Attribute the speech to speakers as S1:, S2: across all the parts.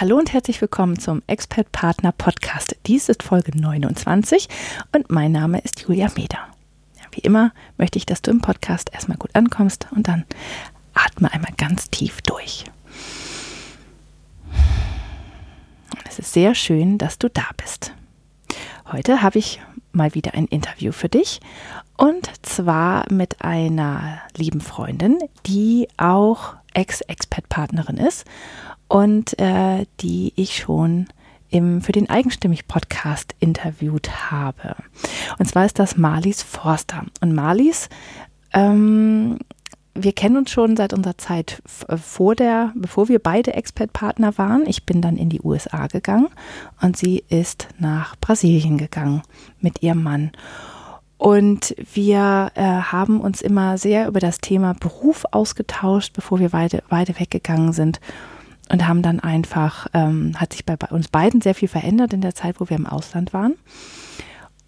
S1: Hallo und herzlich willkommen zum Expert Partner Podcast. Dies ist Folge 29 und mein Name ist Julia Meder. Wie immer möchte ich, dass du im Podcast erstmal gut ankommst und dann atme einmal ganz tief durch. Es ist sehr schön, dass du da bist. Heute habe ich mal wieder ein Interview für dich und zwar mit einer lieben Freundin, die auch Ex-Expat-Partnerin ist und äh, die ich schon im, für den Eigenstimmig-Podcast interviewt habe. Und zwar ist das Marlies Forster. Und Marlies, ähm, wir kennen uns schon seit unserer Zeit äh, vor der, bevor wir beide Expert-Partner waren. Ich bin dann in die USA gegangen und sie ist nach Brasilien gegangen mit ihrem Mann. Und wir äh, haben uns immer sehr über das Thema Beruf ausgetauscht, bevor wir beide, beide weggegangen sind und haben dann einfach, ähm, hat sich bei, uns beiden sehr viel verändert in der Zeit, wo wir im Ausland waren.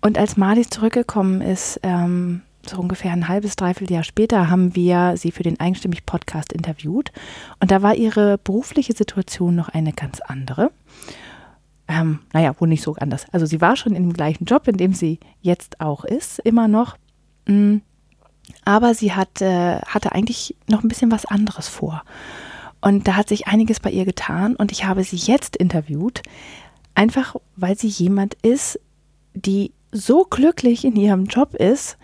S1: Und als Marlies zurückgekommen ist, ähm, so ungefähr ein halbes, dreiviertel Jahr später, haben wir sie für den Eigenstimmig-Podcast interviewt. Und da war ihre berufliche Situation noch eine ganz andere. Ähm, naja, wohl nicht so anders. Also sie war schon in dem gleichen Job, in dem sie jetzt auch ist, immer noch. Mm, aber sie hat, äh, hatte eigentlich noch ein bisschen was anderes vor. Und da hat sich einiges bei ihr getan und ich habe sie jetzt interviewt, einfach weil sie jemand ist, die so glücklich in ihrem Job ist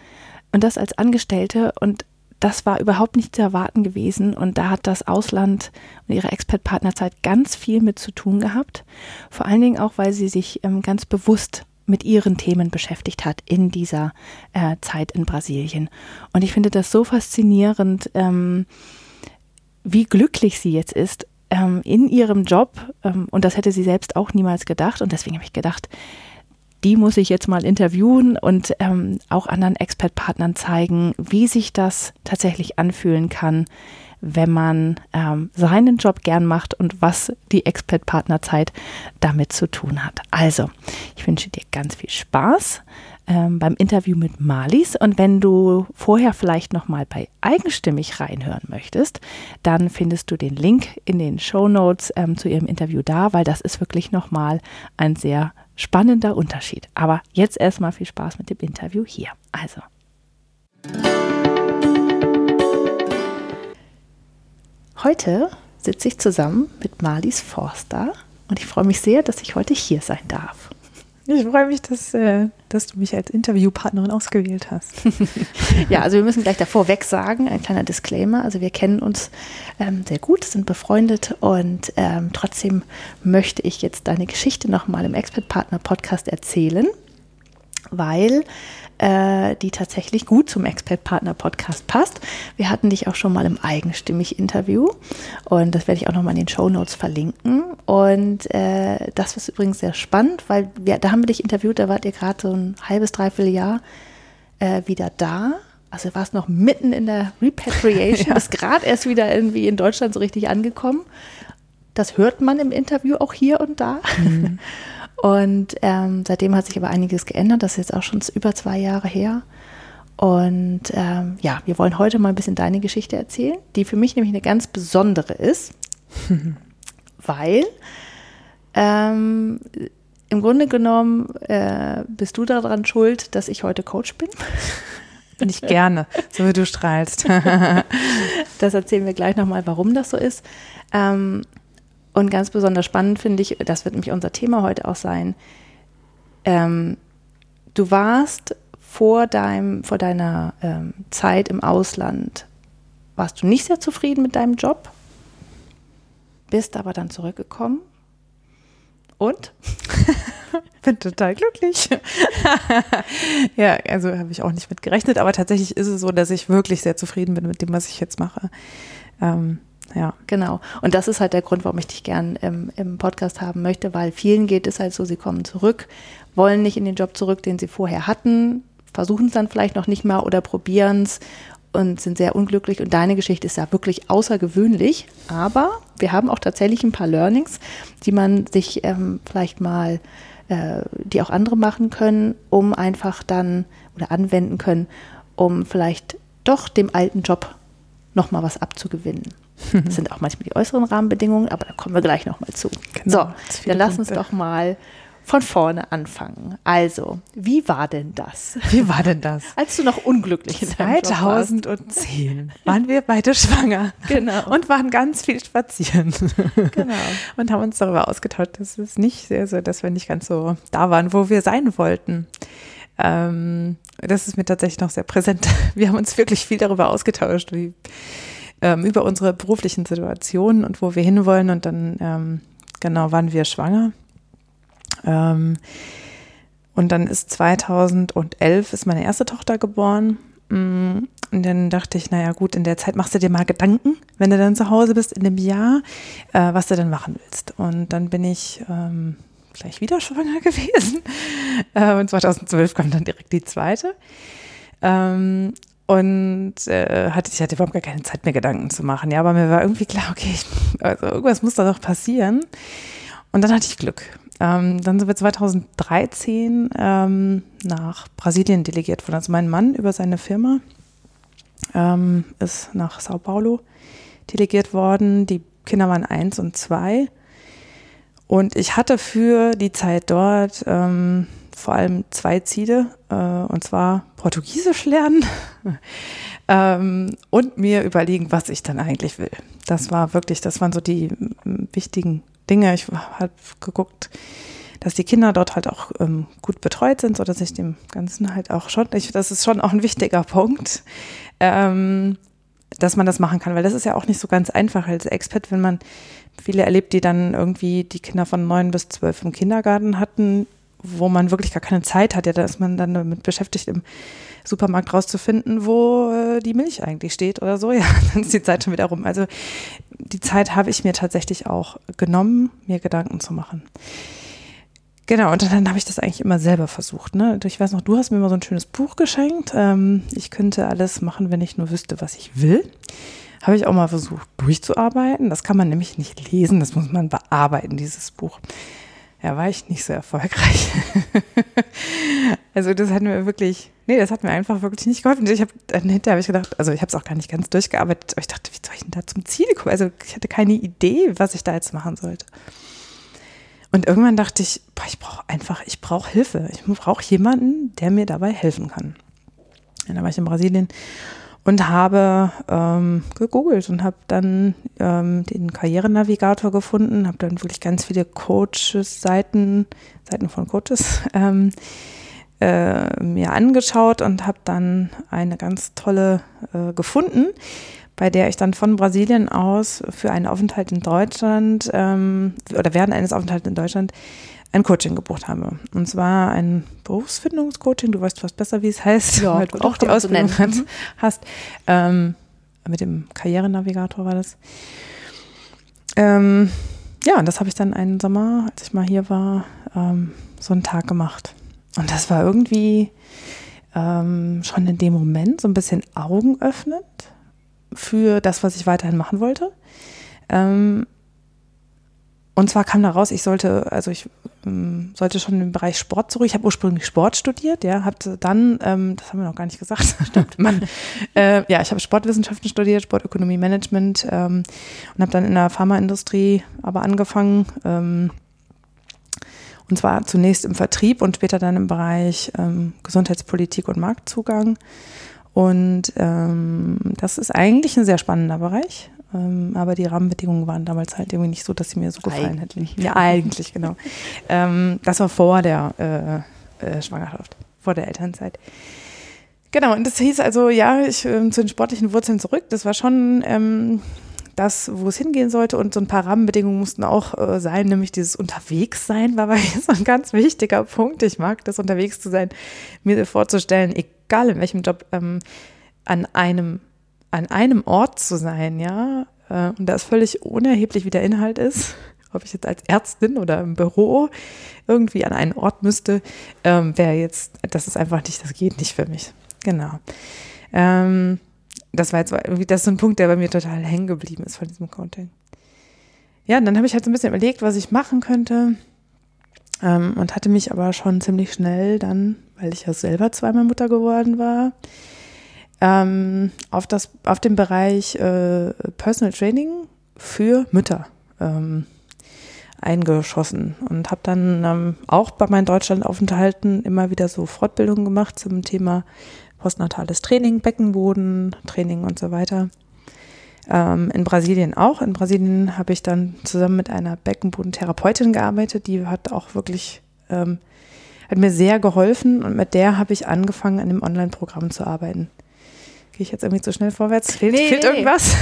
S1: und das als Angestellte und das war überhaupt nicht zu erwarten gewesen und da hat das Ausland und ihre Expert-Partnerzeit ganz viel mit zu tun gehabt. Vor allen Dingen auch, weil sie sich ähm, ganz bewusst mit ihren Themen beschäftigt hat in dieser äh, Zeit in Brasilien. Und ich finde das so faszinierend, ähm, wie glücklich sie jetzt ist ähm, in ihrem Job. Ähm, und das hätte sie selbst auch niemals gedacht. Und deswegen habe ich gedacht, die muss ich jetzt mal interviewen und ähm, auch anderen Expert-Partnern zeigen, wie sich das tatsächlich anfühlen kann, wenn man ähm, seinen Job gern macht und was die Expert-Partnerzeit damit zu tun hat. Also, ich wünsche dir ganz viel Spaß ähm, beim Interview mit Marlies. Und wenn du vorher vielleicht nochmal bei Eigenstimmig reinhören möchtest, dann findest du den Link in den Show Notes ähm, zu ihrem Interview da, weil das ist wirklich nochmal ein sehr spannender Unterschied. Aber jetzt erstmal viel Spaß mit dem Interview hier. Also. Heute sitze ich zusammen mit Marlies Forster und ich freue mich sehr, dass ich heute hier sein darf.
S2: Ich freue mich, dass, äh, dass du mich als Interviewpartnerin ausgewählt hast.
S1: ja, also wir müssen gleich davor weg sagen, ein kleiner Disclaimer. Also wir kennen uns ähm, sehr gut, sind befreundet und ähm, trotzdem möchte ich jetzt deine Geschichte nochmal im Expert Partner Podcast erzählen, weil äh, die tatsächlich gut zum Expert-Partner-Podcast passt. Wir hatten dich auch schon mal im Eigenstimmig-Interview und das werde ich auch nochmal in den Show Notes verlinken. Und äh, das ist übrigens sehr spannend, weil wir, da haben wir dich interviewt, da wart ihr gerade so ein halbes, dreiviertel Jahr äh, wieder da. Also warst noch mitten in der Repatriation, ja. bist gerade erst wieder irgendwie in Deutschland so richtig angekommen. Das hört man im Interview auch hier und da. Mhm. Und ähm, seitdem hat sich aber einiges geändert. Das ist jetzt auch schon über zwei Jahre her. Und ähm, ja, wir wollen heute mal ein bisschen deine Geschichte erzählen, die für mich nämlich eine ganz besondere ist, weil ähm, im Grunde genommen äh, bist du daran schuld, dass ich heute Coach bin.
S2: Bin ich gerne, so wie du strahlst.
S1: das erzählen wir gleich nochmal, warum das so ist. Ähm, und ganz besonders spannend finde ich, das wird nämlich unser Thema heute auch sein, ähm, du warst vor, deinem, vor deiner ähm, Zeit im Ausland, warst du nicht sehr zufrieden mit deinem Job, bist aber dann zurückgekommen und?
S2: Bin total glücklich. ja, also habe ich auch nicht mit gerechnet, aber tatsächlich ist es so, dass ich wirklich sehr zufrieden bin mit dem, was ich jetzt mache. Ähm, Ja.
S1: Genau. Und das ist halt der Grund, warum ich dich gern im, im Podcast haben möchte, weil vielen geht es halt so, sie kommen zurück, wollen nicht in den Job zurück, den sie vorher hatten, versuchen es dann vielleicht noch nicht mal oder probieren es und sind sehr unglücklich. Und deine Geschichte ist ja wirklich außergewöhnlich. Aber wir haben auch tatsächlich ein paar Learnings, die man sich ähm, vielleicht mal, äh, die auch andere machen können, um einfach dann oder anwenden können, um vielleicht doch dem alten Job nochmal was abzugewinnen. Das sind auch manchmal die äußeren Rahmenbedingungen, aber da kommen wir gleich nochmal zu. Genau, so, dann lass uns doch mal von vorne anfangen. Also, wie war denn das?
S2: Wie war denn das?
S1: Als du noch unglücklich in
S2: 2010 waren wir beide schwanger.
S1: Genau.
S2: Und waren ganz viel spazieren. Genau. Und haben uns darüber ausgetauscht, dass es nicht sehr so, dass wir nicht ganz so da waren, wo wir sein wollten. Ähm, das ist mir tatsächlich noch sehr präsent. Wir haben uns wirklich viel darüber ausgetauscht, wie, ähm, über unsere beruflichen Situationen und wo wir hinwollen. Und dann, ähm, genau, waren wir schwanger. Ähm, und dann ist 2011 ist meine erste Tochter geboren. Mm, und dann dachte ich, naja gut, in der Zeit machst du dir mal Gedanken, wenn du dann zu Hause bist in dem Jahr, äh, was du denn machen willst. Und dann bin ich ähm, gleich wieder schwanger gewesen. Äh, und 2012 kam dann direkt die zweite. Ähm, und äh, hatte, ich hatte überhaupt gar keine Zeit mehr, Gedanken zu machen. Ja, aber mir war irgendwie klar, okay, also irgendwas muss da doch passieren. Und dann hatte ich Glück. Ähm, dann sind wir 2013 ähm, nach Brasilien delegiert worden. Also mein Mann über seine Firma ähm, ist nach Sao Paulo delegiert worden. Die Kinder waren eins und zwei. Und ich hatte für die Zeit dort ähm, vor allem zwei Ziele, äh, und zwar Portugiesisch lernen ähm, und mir überlegen, was ich dann eigentlich will. Das war wirklich, das waren so die wichtigen Dinge. Ich habe geguckt, dass die Kinder dort halt auch ähm, gut betreut sind, sodass ich dem Ganzen halt auch schon, ich, das ist schon auch ein wichtiger Punkt, ähm, dass man das machen kann, weil das ist ja auch nicht so ganz einfach als Expert, wenn man viele erlebt, die dann irgendwie die Kinder von neun bis zwölf im Kindergarten hatten, wo man wirklich gar keine Zeit hat, ja, da ist man dann damit beschäftigt, im Supermarkt rauszufinden, wo äh, die Milch eigentlich steht oder so. Ja, dann ist die Zeit schon wieder rum. Also die Zeit habe ich mir tatsächlich auch genommen, mir Gedanken zu machen. Genau, und dann habe ich das eigentlich immer selber versucht. Ne? Ich weiß noch, du hast mir immer so ein schönes Buch geschenkt. Ähm, ich könnte alles machen, wenn ich nur wüsste, was ich will. Habe ich auch mal versucht durchzuarbeiten. Das kann man nämlich nicht lesen, das muss man bearbeiten, dieses Buch ja, war ich nicht so erfolgreich. also das hat mir wirklich, nee, das hat mir einfach wirklich nicht geholfen. Ich habe hinterher habe ich gedacht, also ich habe es auch gar nicht ganz durchgearbeitet, aber ich dachte, wie soll ich denn da zum Ziel kommen? Also ich hatte keine Idee, was ich da jetzt machen sollte. Und irgendwann dachte ich, boah, ich brauche einfach, ich brauche Hilfe. Ich brauche jemanden, der mir dabei helfen kann. Dann war ich in Brasilien und habe ähm, gegoogelt und habe dann ähm, den Karrierenavigator gefunden, habe dann wirklich ganz viele Coaches, Seiten, Seiten von Coaches ähm, äh, mir angeschaut und habe dann eine ganz tolle äh, gefunden, bei der ich dann von Brasilien aus für einen Aufenthalt in Deutschland ähm, oder während eines Aufenthalts in Deutschland ein Coaching gebucht habe. Und zwar ein Berufsfindungscoaching. Du weißt fast besser, wie es heißt,
S1: ja,
S2: weil du auch die Ausbildung so hast. Ähm, mit dem Karrierenavigator war das. Ähm, ja, und das habe ich dann einen Sommer, als ich mal hier war, ähm, so einen Tag gemacht. Und das war irgendwie ähm, schon in dem Moment so ein bisschen Augen öffnend für das, was ich weiterhin machen wollte. Ähm, und zwar kam da raus, ich sollte, also ich sollte schon im Bereich Sport zurück. Ich habe ursprünglich Sport studiert, ja, habe dann, ähm, das haben wir noch gar nicht gesagt, stimmt, man, äh, ja, ich habe Sportwissenschaften studiert, Sportökonomie, Management ähm, und habe dann in der Pharmaindustrie aber angefangen. Ähm, und zwar zunächst im Vertrieb und später dann im Bereich ähm, Gesundheitspolitik und Marktzugang. Und ähm, das ist eigentlich ein sehr spannender Bereich. Ähm, aber die Rahmenbedingungen waren damals halt irgendwie nicht so, dass sie mir so gefallen
S1: eigentlich.
S2: hätten. Ja, eigentlich, genau. ähm, das war vor der äh, äh, Schwangerschaft, vor der Elternzeit. Genau, und das hieß also, ja, ich äh, zu den sportlichen Wurzeln zurück. Das war schon ähm, das, wo es hingehen sollte. Und so ein paar Rahmenbedingungen mussten auch äh, sein, nämlich dieses Unterwegssein war bei mir so ein ganz wichtiger Punkt. Ich mag das, unterwegs zu sein, mir vorzustellen, egal in welchem Job, ähm, an einem an einem Ort zu sein, ja, Äh, und da ist völlig unerheblich, wie der Inhalt ist. Ob ich jetzt als Ärztin oder im Büro irgendwie an einen Ort müsste, ähm, wäre jetzt, das ist einfach nicht, das geht nicht für mich. Genau. Ähm, das war jetzt irgendwie, das ist so ein Punkt, der bei mir total hängen geblieben ist von diesem Coaching. Ja, und dann habe ich halt so ein bisschen überlegt, was ich machen könnte. Ähm, und hatte mich aber schon ziemlich schnell dann, weil ich ja selber zweimal Mutter geworden war, ähm, auf, das, auf den Bereich äh, Personal Training für Mütter ähm, eingeschossen und habe dann ähm, auch bei meinen Deutschlandaufenthalten immer wieder so Fortbildungen gemacht zum Thema postnatales Training, Beckenboden, Training und so weiter. Ähm, in Brasilien auch. In Brasilien habe ich dann zusammen mit einer Beckenbodentherapeutin gearbeitet, die hat auch wirklich, ähm, hat mir sehr geholfen und mit der habe ich angefangen, an dem Online-Programm zu arbeiten. Gehe ich jetzt irgendwie zu schnell vorwärts? Fehlt, nee, fehlt nee, irgendwas?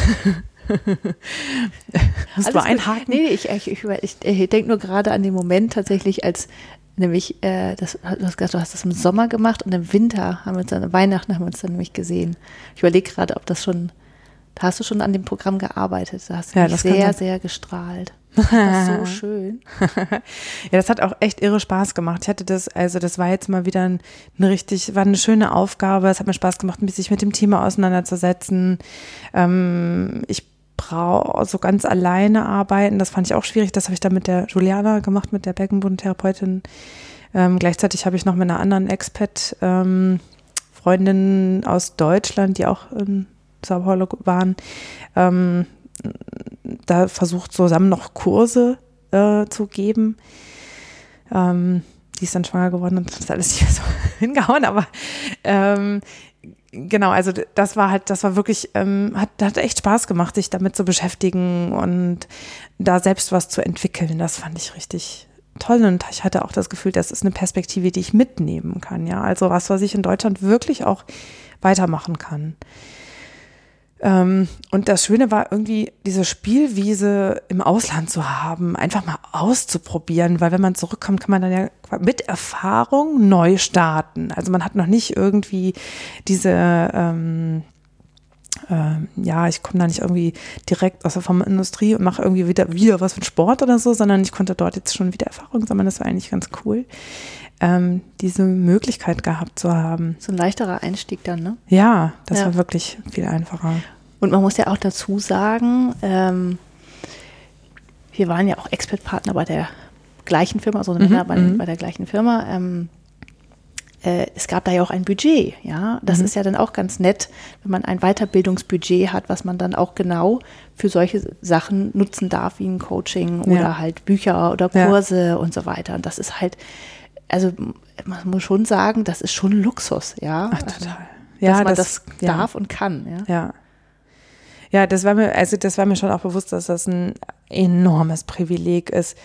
S1: Musst du einhaken? Nee, ich, ich, ich, ich, ich denke nur gerade an den Moment tatsächlich, als nämlich, äh, das, du hast gesagt, du hast das im Sommer gemacht und im Winter haben wir uns dann, Weihnachten haben wir uns dann nämlich gesehen. Ich überlege gerade, ob das schon, da hast du schon an dem Programm gearbeitet. Da hast du ja, sehr, sehr gestrahlt. Das war so schön.
S2: ja, das hat auch echt irre Spaß gemacht. Ich hatte das, also das war jetzt mal wieder ein, ein richtig, war eine schöne Aufgabe. Es hat mir Spaß gemacht, sich mit dem Thema auseinanderzusetzen. Ähm, ich brauche so ganz alleine arbeiten. Das fand ich auch schwierig. Das habe ich dann mit der Juliana gemacht, mit der Beckenbodentherapeutin. Ähm, gleichzeitig habe ich noch mit einer anderen Expat ähm, Freundin aus Deutschland, die auch in Sao Paulo waren, ähm, da versucht zusammen noch Kurse äh, zu geben. Ähm, die ist dann schwanger geworden und das ist alles hier so hingehauen, aber ähm, genau, also das war halt, das war wirklich, ähm, hat, hat echt Spaß gemacht, sich damit zu beschäftigen und da selbst was zu entwickeln. Das fand ich richtig toll und ich hatte auch das Gefühl, das ist eine Perspektive, die ich mitnehmen kann. Ja, also was, was ich in Deutschland wirklich auch weitermachen kann. Ähm, und das Schöne war irgendwie, diese Spielwiese im Ausland zu haben, einfach mal auszuprobieren, weil wenn man zurückkommt, kann man dann ja mit Erfahrung neu starten. Also man hat noch nicht irgendwie diese, ähm, äh, ja, ich komme da nicht irgendwie direkt aus der Pharmaindustrie und mache irgendwie wieder, wieder was mit Sport oder so, sondern ich konnte dort jetzt schon wieder Erfahrung sammeln. Das war eigentlich ganz cool ähm, diese Möglichkeit gehabt zu haben.
S1: So ein leichterer Einstieg dann, ne?
S2: Ja, das ja. war wirklich viel einfacher.
S1: Und man muss ja auch dazu sagen, ähm, wir waren ja auch Expert-Partner bei der gleichen Firma, also mhm, bei, mhm. bei, der gleichen Firma. Ähm, äh, es gab da ja auch ein Budget, ja. Das mhm. ist ja dann auch ganz nett, wenn man ein Weiterbildungsbudget hat, was man dann auch genau für solche Sachen nutzen darf, wie ein Coaching ja. oder halt Bücher oder Kurse ja. und so weiter. Und das ist halt, also man muss schon sagen, das ist schon Luxus, ja. Ach, total. Ja, dass man das, das darf ja. und kann, ja.
S2: Ja. Ja, das war mir, also das war mir schon auch bewusst, dass das ein enormes Privileg ist.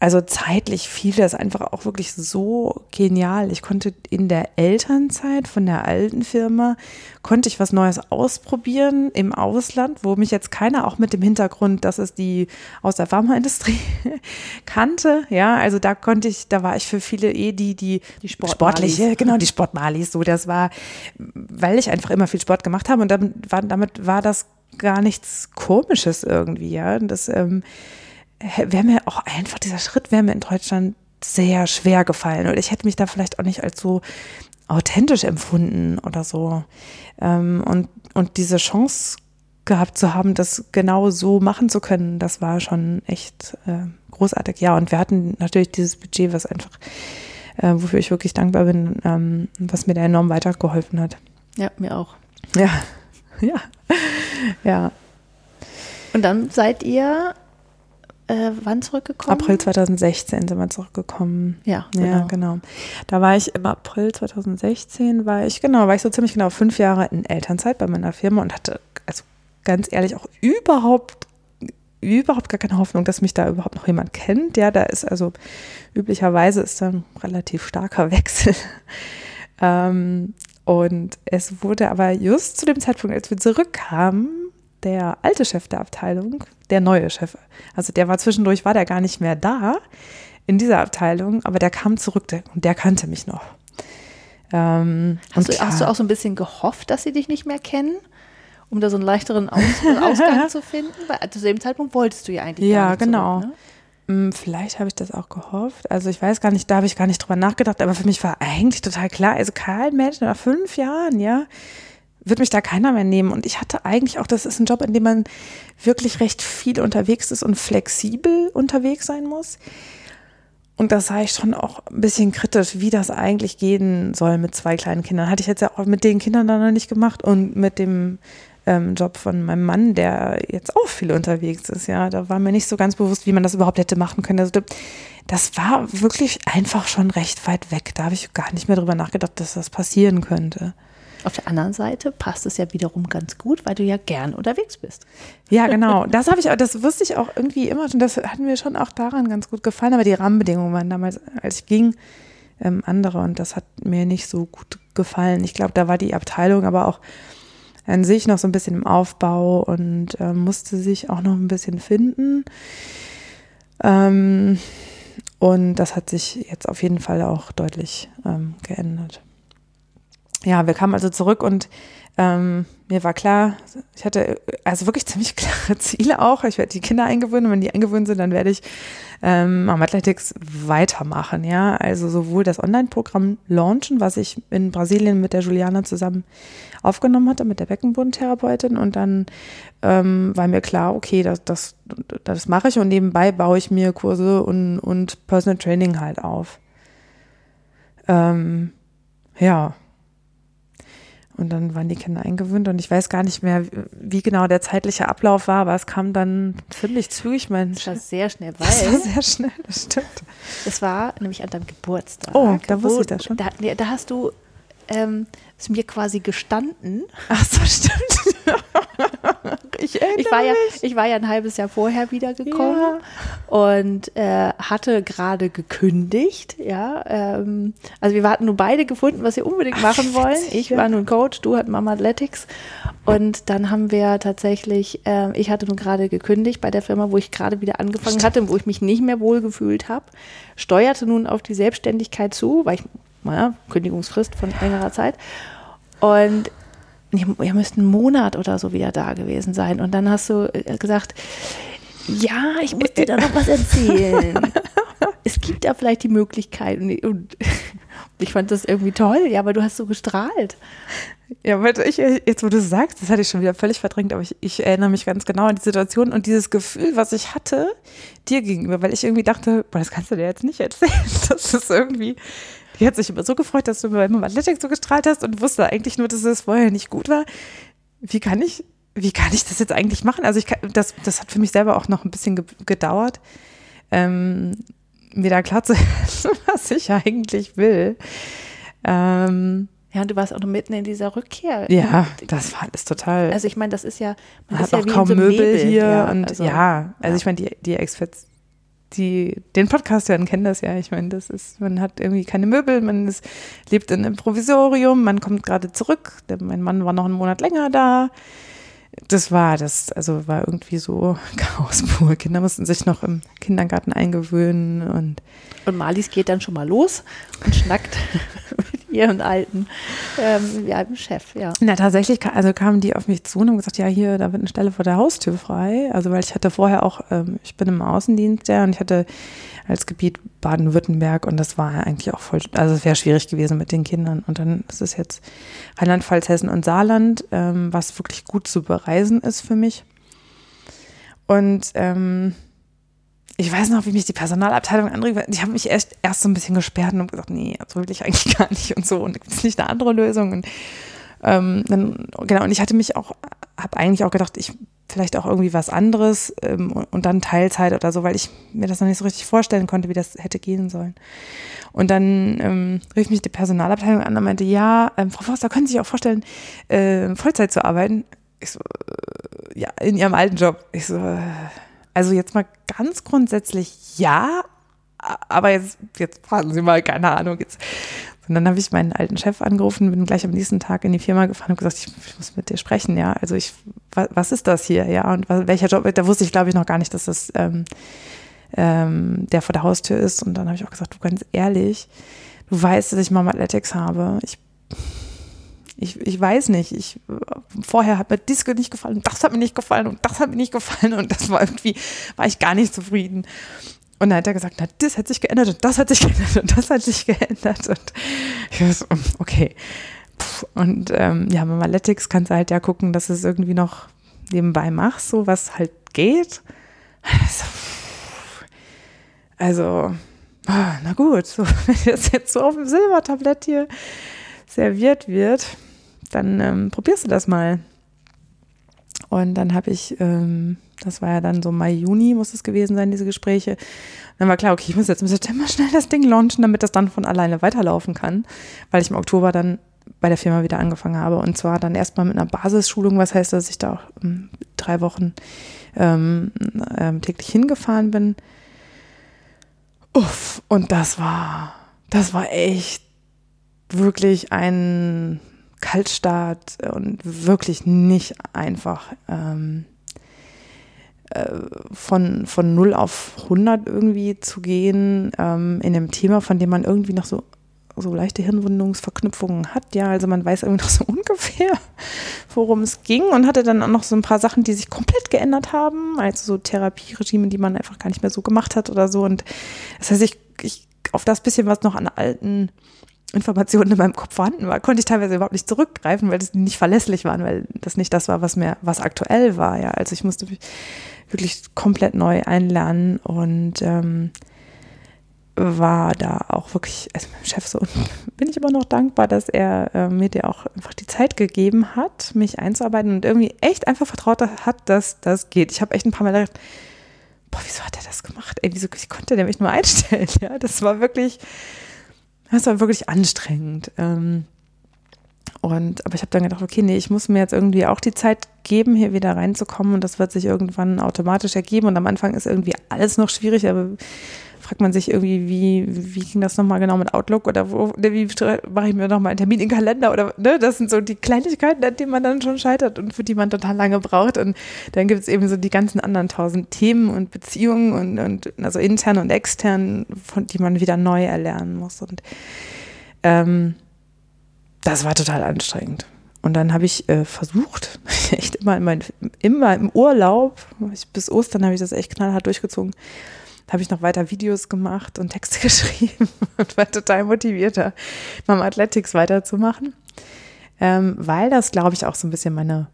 S2: Also zeitlich fiel das einfach auch wirklich so genial. Ich konnte in der Elternzeit von der alten Firma, konnte ich was Neues ausprobieren im Ausland, wo mich jetzt keiner auch mit dem Hintergrund, dass es die aus der Pharmaindustrie kannte. Ja, also da konnte ich, da war ich für viele eh die, die, die Sport sportliche, genau, die Sportmalis. So, das war, weil ich einfach immer viel Sport gemacht habe und damit war, damit war das gar nichts Komisches irgendwie, ja. Das, ähm, wäre mir auch einfach, dieser Schritt wäre mir in Deutschland sehr schwer gefallen. Und ich hätte mich da vielleicht auch nicht als so authentisch empfunden oder so. Ähm, und, und diese Chance gehabt zu haben, das genau so machen zu können, das war schon echt äh, großartig. Ja, und wir hatten natürlich dieses Budget, was einfach, äh, wofür ich wirklich dankbar bin, ähm, was mir da enorm weitergeholfen hat.
S1: Ja, mir auch.
S2: Ja, ja, ja.
S1: Und dann seid ihr äh, wann zurückgekommen?
S2: April 2016 sind wir zurückgekommen.
S1: Ja,
S2: genau. Ja, genau. Da war ich im April 2016, war ich, genau, war ich so ziemlich genau fünf Jahre in Elternzeit bei meiner Firma und hatte, also ganz ehrlich, auch überhaupt überhaupt gar keine Hoffnung, dass mich da überhaupt noch jemand kennt. Ja, da ist also üblicherweise ist da ein relativ starker Wechsel. ähm, und es wurde aber just zu dem Zeitpunkt, als wir zurückkamen, der alte Chef der Abteilung, der neue Chef, also der war zwischendurch, war der gar nicht mehr da in dieser Abteilung, aber der kam zurück und der kannte mich noch.
S1: Ähm, hast, du, hast, du, auch so ein bisschen gehofft, dass sie dich nicht mehr kennen? um da so einen leichteren Aus Ausgang zu finden? Weil zu dem Zeitpunkt wolltest du ja eigentlich
S2: ja, genau.
S1: Zurück,
S2: ne? Vielleicht habe ich das auch gehofft. Also ich weiß gar nicht, da habe ich gar nicht drüber nachgedacht, aber für mich war eigentlich total klar, also kein Mensch nach fünf Jahren, ja, wird mich da keiner mehr nehmen. Und ich hatte eigentlich auch, das ist ein Job, in dem man wirklich recht viel unterwegs ist und flexibel unterwegs sein muss. Und das sah ich schon auch ein bisschen kritisch, wie das eigentlich gehen soll mit zwei kleinen Kindern. Hatte ich jetzt ja auch mit den Kindern dann noch nicht gemacht und mit dem ähm, Job von meinem Mann, der jetzt auch viel unterwegs ist. Ja, da war mir nicht so ganz bewusst, wie man das überhaupt hätte machen können. Also das war wirklich einfach schon recht weit weg. Da habe ich gar nicht mehr drüber nachgedacht, dass das passieren könnte.
S1: Auf der anderen Seite passt es ja wiederum ganz gut, weil du ja gern unterwegs bist.
S2: Ja, genau. Das habe ich das wusste ich auch irgendwie immer schon. Das hat mir schon auch daran ganz gut gefallen. Aber die Rahmenbedingungen waren damals, als ich ging, ähm, andere und das hat mir nicht so gut gefallen. Ich glaube, da war die Abteilung aber auch an sich noch so ein bisschen im Aufbau und äh, musste sich auch noch ein bisschen finden. Ähm, und das hat sich jetzt auf jeden Fall auch deutlich ähm, geändert ja, wir kamen also zurück und ähm, mir war klar, ich hatte also wirklich ziemlich klare Ziele auch. Ich werde die Kinder eingewöhnen und wenn die eingewöhnt sind, dann werde ich ähm, am Athletics weitermachen. Ja, also sowohl das Online-Programm launchen, was ich in Brasilien mit der Juliana zusammen aufgenommen hatte, mit der Beckenbodentherapeutin. Und dann ähm, war mir klar, okay, das, das, das mache ich und nebenbei baue ich mir Kurse und, und Personal Training halt auf. Ähm, ja, und dann waren die Kinder eingewöhnt und ich weiß gar nicht mehr, wie genau der zeitliche Ablauf war, aber es kam dann ziemlich zügig. Mein
S1: das war sehr schnell, weil.
S2: Das war sehr schnell, das stimmt.
S1: Es war nämlich an deinem Geburtstag.
S2: Oh, da wusste ich das schon.
S1: Da, da hast du ähm, es mir quasi gestanden.
S2: Ach so, stimmt.
S1: ich, ich, war ja, ich war ja ein halbes Jahr vorher wiedergekommen ja. und äh, hatte gerade gekündigt. Ja, ähm, also wir hatten nur beide gefunden, was wir unbedingt machen Ach, wollen. Ich war nun Coach, du hattest Mama Athletics. Und dann haben wir tatsächlich, äh, ich hatte nun gerade gekündigt bei der Firma, wo ich gerade wieder angefangen Stimmt. hatte, wo ich mich nicht mehr wohl gefühlt habe. Steuerte nun auf die Selbstständigkeit zu, weil ich, naja, Kündigungsfrist von längerer Zeit. Und ihr müsst einen Monat oder so wieder da gewesen sein. Und dann hast du äh, gesagt, ja, ich muss dir da noch was erzählen. es gibt ja vielleicht die Möglichkeit. Und ich fand das irgendwie toll, ja, aber du hast so gestrahlt.
S2: Ja, weil ich, jetzt wo du sagst, das hatte ich schon wieder völlig verdrängt, aber ich, ich erinnere mich ganz genau an die Situation und dieses Gefühl, was ich hatte dir gegenüber, weil ich irgendwie dachte, boah, das kannst du dir jetzt nicht erzählen. Das ist irgendwie, die hat sich immer so gefreut, dass du beim Athletic so gestrahlt hast und wusste eigentlich nur, dass es vorher nicht gut war. Wie kann ich, wie kann ich das jetzt eigentlich machen? Also ich kann, das, das hat für mich selber auch noch ein bisschen ge gedauert, ähm, mir da klar zu was ich eigentlich will. Ähm,
S1: ja, und du warst auch noch mitten in dieser Rückkehr.
S2: Ja, das war alles total.
S1: Also ich meine, das ist ja,
S2: man, man hat auch ja kaum so Möbel Nebel. hier ja, und also, ja, also ja. ich meine, die, die Experts die den Podcast hören, kennen das ja. Ich meine, das ist, man hat irgendwie keine Möbel, man ist, lebt in einem Provisorium, man kommt gerade zurück. Mein Mann war noch einen Monat länger da. Das war das, also war irgendwie so Chaos pur. Kinder mussten sich noch im Kindergarten eingewöhnen und.
S1: Und Malis geht dann schon mal los und schnackt ihren alten, ähm, alten Chef, ja.
S2: Na, tatsächlich, also kamen die auf mich zu und haben gesagt, ja, hier, da wird eine Stelle vor der Haustür frei. Also, weil ich hatte vorher auch, ähm, ich bin im Außendienst, ja, und ich hatte als Gebiet Baden-Württemberg und das war eigentlich auch voll, also es wäre schwierig gewesen mit den Kindern. Und dann ist es jetzt Rheinland-Pfalz, Hessen und Saarland, ähm, was wirklich gut zu bereisen ist für mich. Und ähm, ich weiß noch, wie mich die Personalabteilung anrief. Ich habe mich erst, erst so ein bisschen gesperrt und gesagt, nee, so will ich eigentlich gar nicht und so. Und gibt es nicht eine andere Lösung? Und ähm, dann, genau, und ich hatte mich auch, habe eigentlich auch gedacht, ich vielleicht auch irgendwie was anderes ähm, und dann Teilzeit oder so, weil ich mir das noch nicht so richtig vorstellen konnte, wie das hätte gehen sollen. Und dann ähm, rief mich die Personalabteilung an und meinte, ja, ähm, Frau Forster, können Sie sich auch vorstellen, äh, Vollzeit zu arbeiten? Ich so, äh, ja, in Ihrem alten Job. Ich so, äh, also jetzt mal ganz grundsätzlich ja, aber jetzt, jetzt fragen Sie mal, keine Ahnung. Jetzt. Und dann habe ich meinen alten Chef angerufen, bin gleich am nächsten Tag in die Firma gefahren und gesagt, ich, ich muss mit dir sprechen, ja. Also ich, was, was ist das hier, ja? Und was, welcher Job? Da wusste ich, glaube ich, noch gar nicht, dass das ähm, ähm, der vor der Haustür ist. Und dann habe ich auch gesagt, du ganz ehrlich, du weißt, dass ich Mama Athletics habe. Ich Ich, ich weiß nicht. Ich, vorher hat mir das nicht gefallen, das hat mir nicht gefallen und das hat mir nicht gefallen und das war irgendwie, war ich gar nicht zufrieden. Und dann hat er gesagt, na, das hat sich geändert und das hat sich geändert und das hat sich geändert. Und ich so, okay. Und ähm, ja, mit Analytics kannst du halt ja gucken, dass du es irgendwie noch nebenbei machst, so was halt geht. Also, also na gut, so, wenn das jetzt so auf dem Silbertablett hier serviert wird, dann ähm, probierst du das mal. Und dann habe ich, ähm, das war ja dann so Mai, Juni muss es gewesen sein, diese Gespräche. dann war klar, okay, ich muss jetzt im September schnell das Ding launchen, damit das dann von alleine weiterlaufen kann, weil ich im Oktober dann bei der Firma wieder angefangen habe. Und zwar dann erstmal mit einer Basisschulung, was heißt, dass ich da auch ähm, drei Wochen ähm, ähm, täglich hingefahren bin. Uff, und das war, das war echt wirklich ein Kaltstart und wirklich nicht einfach. Ähm, äh, von, von 0 auf 100 irgendwie zu gehen ähm, in einem Thema, von dem man irgendwie noch so, so leichte Hirnwundungsverknüpfungen hat. Ja, also man weiß irgendwie noch so ungefähr, worum es ging und hatte dann auch noch so ein paar Sachen, die sich komplett geändert haben, also so Therapieregime, die man einfach gar nicht mehr so gemacht hat oder so. Und das heißt, ich, ich auf das bisschen, was noch an alten Informationen in meinem Kopf vorhanden war, konnte ich teilweise überhaupt nicht zurückgreifen, weil das nicht verlässlich waren, weil das nicht das war, was mir, was aktuell war. Ja, also ich musste wirklich komplett neu einlernen und ähm, war da auch wirklich, also meinem Chef so, bin ich immer noch dankbar, dass er äh, mir dir auch einfach die Zeit gegeben hat, mich einzuarbeiten und irgendwie echt einfach vertraut hat, dass das geht. Ich habe echt ein paar Mal gedacht, boah, wieso hat er das gemacht? Ey, wieso wie konnte der mich nur einstellen? Ja, das war wirklich, das war wirklich anstrengend. Ähm, und, aber ich habe dann gedacht, okay, nee, ich muss mir jetzt irgendwie auch die Zeit geben, hier wieder reinzukommen und das wird sich irgendwann automatisch ergeben. Und am Anfang ist irgendwie alles noch schwierig, aber fragt man sich irgendwie, wie, wie ging das nochmal genau mit Outlook oder wo, wie mache ich mir nochmal einen Termin im Kalender oder, ne, das sind so die Kleinigkeiten, an denen man dann schon scheitert und für die man total lange braucht. Und dann gibt es eben so die ganzen anderen tausend Themen und Beziehungen und, und also intern und extern, von die man wieder neu erlernen muss. Und ähm, das war total anstrengend. Und dann habe ich äh, versucht, echt immer, in mein, immer im Urlaub, bis Ostern habe ich das echt knallhart durchgezogen, habe ich noch weiter Videos gemacht und Texte geschrieben und war total motivierter, beim Athletics weiterzumachen. Ähm, weil das, glaube ich, auch so ein bisschen meine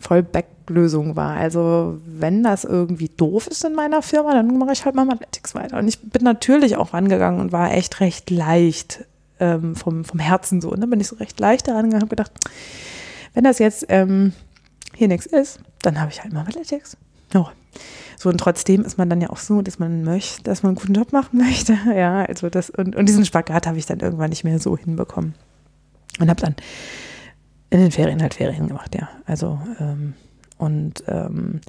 S2: Vollback-Lösung war. Also wenn das irgendwie doof ist in meiner Firma, dann mache ich halt mal Athletics weiter. Und ich bin natürlich auch rangegangen und war echt recht leicht ähm, vom, vom Herzen so. Und dann bin ich so recht leicht daran gegangen und habe gedacht, wenn das jetzt ähm, hier nichts ist, dann habe ich halt mal Athletics. Oh. So, und trotzdem ist man dann ja auch so, dass man möchte, dass man einen guten Job machen möchte. Ja, also das, und, und diesen Spagat habe ich dann irgendwann nicht mehr so hinbekommen. Und habe dann in den Ferien halt Ferien gemacht, ja. Also, ähm, und ähm,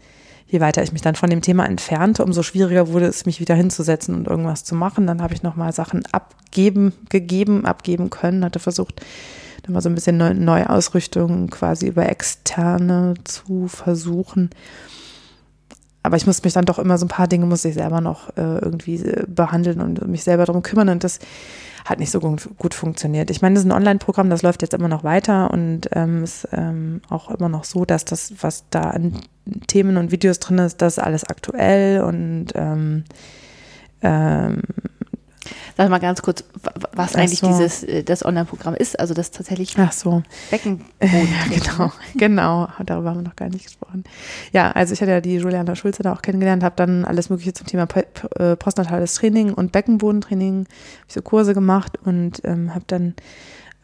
S2: je weiter ich mich dann von dem Thema entfernte, umso schwieriger wurde es, mich wieder hinzusetzen und irgendwas zu machen. Dann habe ich nochmal Sachen abgeben, gegeben, abgeben können, hatte versucht, dann mal so ein bisschen Neuausrichtung quasi über externe zu versuchen aber ich musste mich dann doch immer so ein paar Dinge muss ich selber noch äh, irgendwie äh, behandeln und mich selber darum kümmern und das hat nicht so gut, gut funktioniert. Ich meine, das ist ein Online-Programm, das läuft jetzt immer noch weiter und ähm, ist ähm, auch immer noch so, dass das, was da an Themen und Videos drin ist, das ist alles aktuell und ähm, ähm,
S1: Sag mal ganz kurz, was Ach eigentlich so. dieses äh, das Online-Programm ist, also das tatsächlich
S2: Ach so.
S1: Beckenboden.
S2: Ja, genau, genau. Darüber haben wir noch gar nicht gesprochen. Ja, also ich hatte ja die Juliana Schulze da auch kennengelernt, habe dann alles Mögliche zum Thema äh, postnatales Training und Beckenbodentraining, ich so Kurse gemacht und ähm, habe dann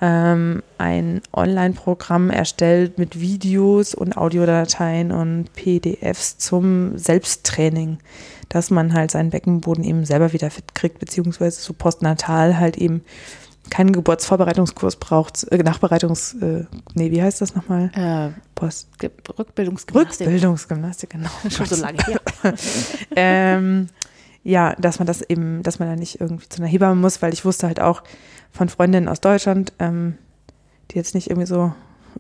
S2: ähm, ein Online-Programm erstellt mit Videos und Audiodateien und PDFs zum Selbsttraining dass man halt seinen Beckenboden eben selber wieder fit kriegt, beziehungsweise so postnatal halt eben keinen Geburtsvorbereitungskurs braucht, äh, Nachbereitungs, äh, nee, wie heißt das nochmal?
S1: Äh, Post Rückbildungsgymnastik.
S2: Rückbildungsgymnastik, genau.
S1: Schon so lange her.
S2: ähm, ja, dass man das eben, dass man da nicht irgendwie zu einer Hebamme muss, weil ich wusste halt auch von Freundinnen aus Deutschland, ähm, die jetzt nicht irgendwie so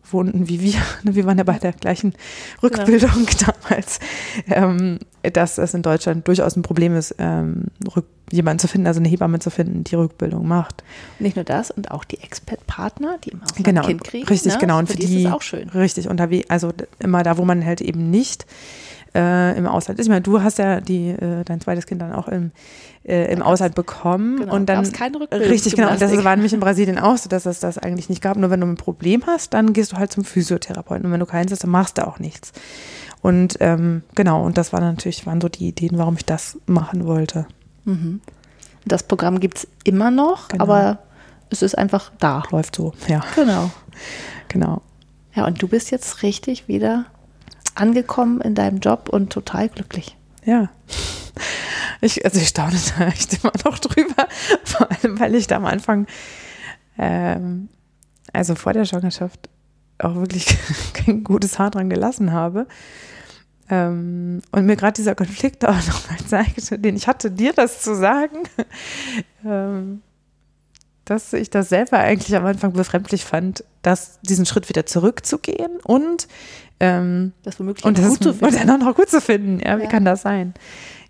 S2: wohnten wie wir. Wir waren ja bei der gleichen Rückbildung genau. damals, ähm, dass es in Deutschland durchaus ein Problem ist, ähm, jemanden zu finden, also eine Hebamme zu finden, die Rückbildung macht.
S1: nicht nur das, und auch die Expert-Partner, die im Ausland
S2: genau,
S1: ein Kind kriegen.
S2: Richtig,
S1: ne?
S2: genau. Und
S1: für,
S2: für
S1: die,
S2: die
S1: ist es auch schön.
S2: Richtig, unterwegs, also immer da, wo man halt eben nicht äh, im Ausland ist. Ich meine, du hast ja die, äh, dein zweites Kind dann auch im, äh, im Ausland bekommen.
S1: Genau,
S2: und dann
S1: keine Rückbildung.
S2: Richtig, genau. Und das war nämlich in Brasilien auch so, dass es das eigentlich nicht gab. Nur wenn du ein Problem hast, dann gehst du halt zum Physiotherapeuten. Und wenn du keins hast, dann machst du auch nichts. Und ähm, genau, und das waren natürlich, waren so die Ideen, warum ich das machen wollte.
S1: Mhm. Das Programm gibt es immer noch,
S2: Genau.
S1: aber es ist einfach da.
S2: Läuft so, ja,
S1: Genau.
S2: genau.
S1: Ja, und du bist jetzt richtig wieder angekommen in deinem Job und total glücklich.
S2: Ja. Ich, also ich staune da echt immer noch drüber, vor allem, weil ich da am Anfang, ähm, also vor der Schwangerschaft, auch wirklich kein gutes Haar dran gelassen habe. Ähm, und mir gerade dieser Konflikt auch nochmal zeigte, den ich hatte, dir das zu sagen, ähm, dass ich das selber eigentlich am Anfang befremdlich fand, dass diesen Schritt wieder zurückzugehen und ähm,
S1: Das womöglich
S2: und das
S1: gut zu
S2: ist, und
S1: finden.
S2: dann auch noch gut zu finden. Ja, wie
S1: Ja.
S2: kann das sein?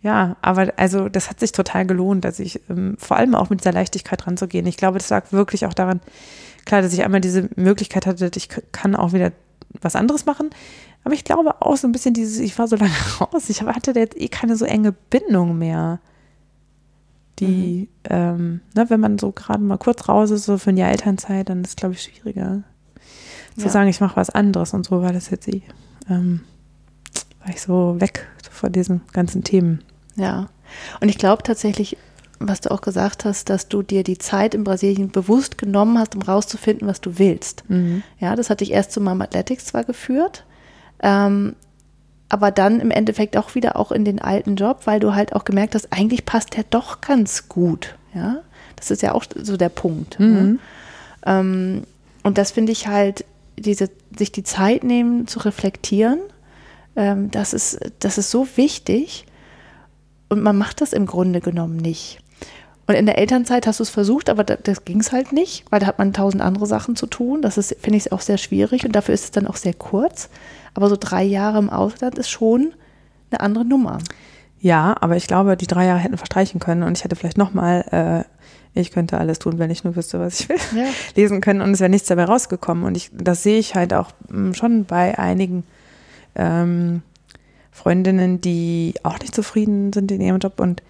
S2: Ja, aber also das hat sich total gelohnt, dass ich ähm, vor allem auch mit dieser Leichtigkeit ranzugehen. Ich glaube, das lag wirklich auch daran, klar, dass ich einmal diese Möglichkeit hatte, ich kann auch wieder was anderes machen. Aber ich glaube auch so ein bisschen dieses, ich war so lange raus, ich hatte da jetzt eh keine so enge Bindung mehr. Die, ähm, ne, wenn man so gerade mal kurz raus ist, so für ein Jahr Elternzeit, dann ist es, glaube ich, schwieriger zu
S1: Ja.
S2: sagen, ich mache was anderes. Und so war das jetzt eh. Ähm, war ich so weg von diesen ganzen Themen.
S1: Ja. Und ich glaube tatsächlich, was du auch gesagt hast, dass du dir die Zeit in Brasilien bewusst genommen hast, um rauszufinden, was du willst. Ja, das hat dich erst zu Mom Athletics zwar geführt, ähm, aber dann im Endeffekt auch wieder auch in den alten Job, weil du halt auch gemerkt hast, eigentlich passt der doch ganz gut. Ja, das ist ja auch so der Punkt. Ne? Ähm, und das finde ich halt, diese, sich die Zeit nehmen zu reflektieren, ähm, das, ist, das ist so wichtig. Und man macht das im Grunde genommen nicht. Und in der Elternzeit hast du es versucht, aber da, das ging es halt nicht, weil da hat man tausend andere Sachen zu tun. Das ist, finde ich, auch sehr schwierig und dafür ist es dann auch sehr kurz. Aber so drei Jahre im Ausland ist schon eine andere Nummer.
S2: Ja, aber ich glaube, die drei Jahre hätten verstreichen können und ich hätte vielleicht nochmal, äh, ich könnte alles tun, wenn ich nur wüsste, was ich will,
S1: Ja.
S2: lesen können und es wäre nichts dabei rausgekommen. Und ich, das sehe ich halt auch mh, schon bei einigen ähm, Freundinnen, die auch nicht zufrieden sind in ihrem Job und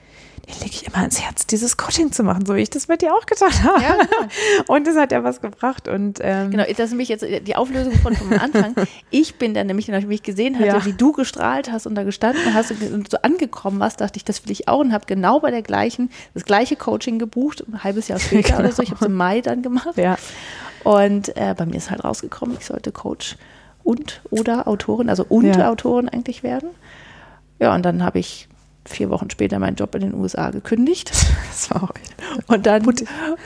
S2: die lege ich immer ans Herz, dieses Coaching zu machen, so wie ich das bei dir auch getan habe.
S1: Ja, genau.
S2: Und das hat ja was gebracht. Und ähm,
S1: Genau, das ist nämlich jetzt die Auflösung von vom Anfang. Ich bin dann nämlich, nachdem ich gesehen hatte,
S2: Ja.
S1: wie du gestrahlt hast und da gestanden hast und, so angekommen warst, dachte ich, das will ich auch und habe genau bei der gleichen, das gleiche Coaching gebucht, ein halbes Jahr später oder so. Ich habe es im Mai dann gemacht.
S2: ja,
S1: Und äh, bei mir ist halt rausgekommen, ich sollte Coach und oder Autorin, also und
S2: Ja.
S1: Autorin eigentlich werden. Ja, und dann habe ich vier Wochen später meinen Job in den USA gekündigt
S2: das war auch echt.
S1: und dann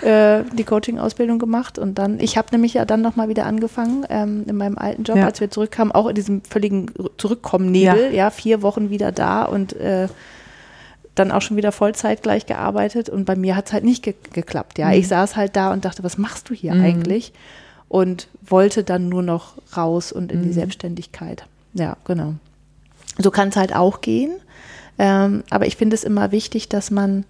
S1: äh, die Coaching-Ausbildung gemacht. Und dann, ich habe nämlich ja dann nochmal wieder angefangen ähm, in meinem alten Job,
S2: Ja.
S1: als wir zurückkamen, auch in diesem völligen Zurückkommen-Nebel, ja. vier Wochen wieder da und äh, dann auch schon wieder Vollzeit gleich gearbeitet. Und bei mir hat es halt nicht ge geklappt. Ja,
S2: Mhm.
S1: ich saß halt da und dachte, was machst du hier eigentlich? Und wollte dann nur noch raus und in die Selbstständigkeit. Ja, genau. So kann es halt auch gehen. Ähm, aber ich finde es immer wichtig, dass man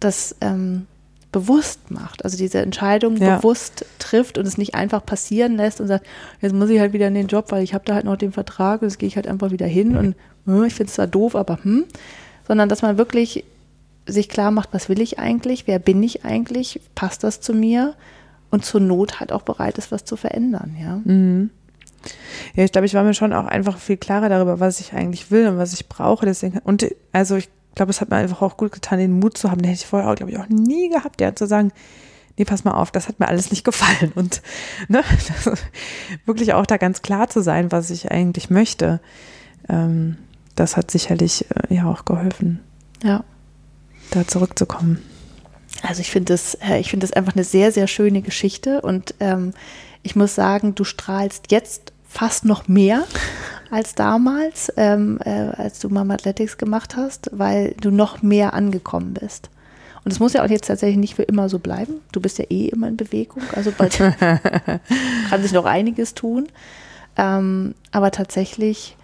S1: das ähm, bewusst macht. Also diese Entscheidung
S2: Ja.
S1: bewusst trifft und es nicht einfach passieren lässt und sagt, jetzt muss ich halt wieder in den Job, weil ich habe da halt noch den Vertrag und jetzt gehe ich halt einfach wieder hin und äh, ich finde es zwar doof, aber hm. Sondern dass man wirklich sich klar macht, was will ich eigentlich, wer bin ich eigentlich, passt das zu mir und zur Not halt auch bereit ist, was zu verändern, ja.
S2: Ja, ich glaube, ich war mir schon auch einfach viel klarer darüber, was ich eigentlich will und was ich brauche. Deswegen, und also ich glaube, es hat mir einfach auch gut getan, den Mut zu haben. Den hätte ich vorher auch, glaube ich, auch nie gehabt, ja, zu sagen, nee, pass mal auf, das hat mir alles nicht gefallen. Und ne, das, wirklich auch da ganz klar zu sein, was ich eigentlich möchte. Ähm, das hat sicherlich äh, ja auch geholfen,
S1: Ja.
S2: da zurückzukommen.
S1: Also ich finde das, äh, ich finde das einfach eine sehr, sehr schöne Geschichte und ähm, ich muss sagen, du strahlst jetzt fast noch mehr als damals, ähm, äh, als du Mama Athletics gemacht hast, weil du noch mehr angekommen bist. Und es muss ja auch jetzt tatsächlich nicht für immer so bleiben. Du bist ja eh immer in Bewegung, also bald kann sich noch einiges tun. Ähm, aber tatsächlich,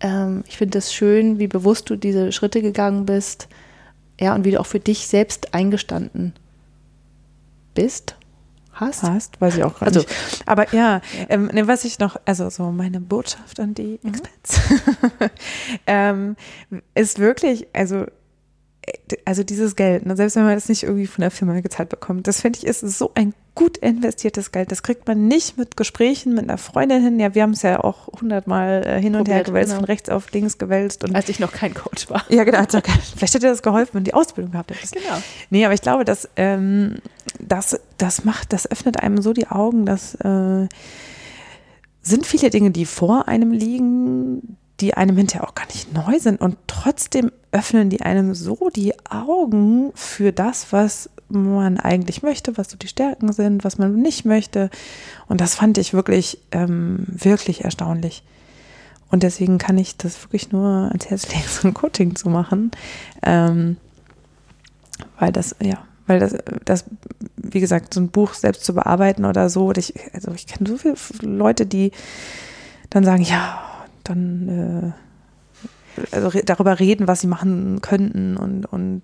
S1: ähm, ich finde es schön, wie bewusst du diese Schritte gegangen bist. Ja, und wie du auch für dich selbst eingestanden bist
S2: hast. Hast, weiß ich auch gerade also, nicht. Aber ja, ja. Ähm, ne, was ich noch, also so meine Botschaft an die mhm. Experts ähm, ist wirklich, also also dieses Geld, ne, selbst wenn man das nicht irgendwie von der Firma gezahlt bekommt, das finde ich ist so ein gut investiertes Geld. Das kriegt man nicht mit Gesprächen mit einer Freundin hin. Ja, wir haben es ja auch hundertmal äh, hin und Probiert, her gewälzt, genau. von rechts auf links gewälzt. Und
S1: als ich noch kein Coach war.
S2: Ja, genau. Also, vielleicht hätte das geholfen, wenn die Ausbildung gehabt hätte. Genau. Nee, aber ich glaube, dass ähm, das, das macht, das öffnet einem so die Augen, dass äh, sind viele Dinge, die vor einem liegen, die einem hinterher auch gar nicht neu sind und trotzdem öffnen die einem so die Augen für das, was man eigentlich möchte, was so die Stärken sind, was man nicht möchte. Und das fand ich wirklich, ähm, wirklich erstaunlich. Und deswegen kann ich das wirklich nur ans Herz legen, so ein Coaching zu machen. Ähm, weil das, ja, weil das, das, wie gesagt, so ein Buch selbst zu bearbeiten oder so, ich, also ich kenne so viele Leute, die dann sagen, ja, dann äh, also darüber reden, was sie machen könnten und, und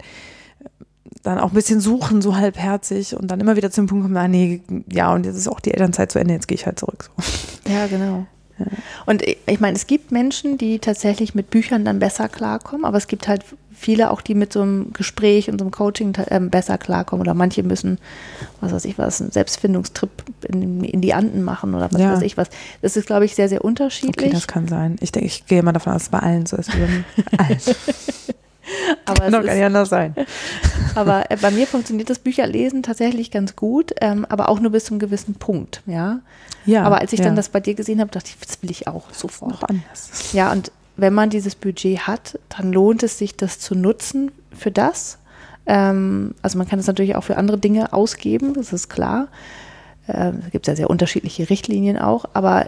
S2: dann auch ein bisschen suchen, so halbherzig und dann immer wieder zum Punkt kommen, ah nee, ja, und jetzt ist auch die Elternzeit zu Ende, jetzt gehe ich halt zurück.
S1: So. Ja, genau. Ja. Und ich meine, es gibt Menschen, die tatsächlich mit Büchern dann besser klarkommen, aber es gibt halt viele auch, die mit so einem Gespräch und so einem Coaching äh, besser klarkommen oder manche müssen, was weiß ich was, einen Selbstfindungstrip in, in die Anden machen oder was ja. weiß ich was. Das ist, glaube ich, sehr, sehr unterschiedlich.
S2: Okay, das kann sein. Ich denke, ich gehe mal davon aus, dass es bei allen so ist. allen.
S1: aber kann doch gar nicht anders sein. aber äh, bei mir funktioniert das Bücherlesen tatsächlich ganz gut, ähm, aber auch nur bis zu einem gewissen Punkt, ja. Ja. Aber als ich ja. dann das bei dir gesehen habe, dachte ich, das will ich auch sofort. Noch anders. Ja, und wenn man dieses Budget hat, dann lohnt es sich, das zu nutzen für das. Ähm, also man kann es natürlich auch für andere Dinge ausgeben, das ist klar. Ähm, es gibt ja sehr unterschiedliche Richtlinien auch, aber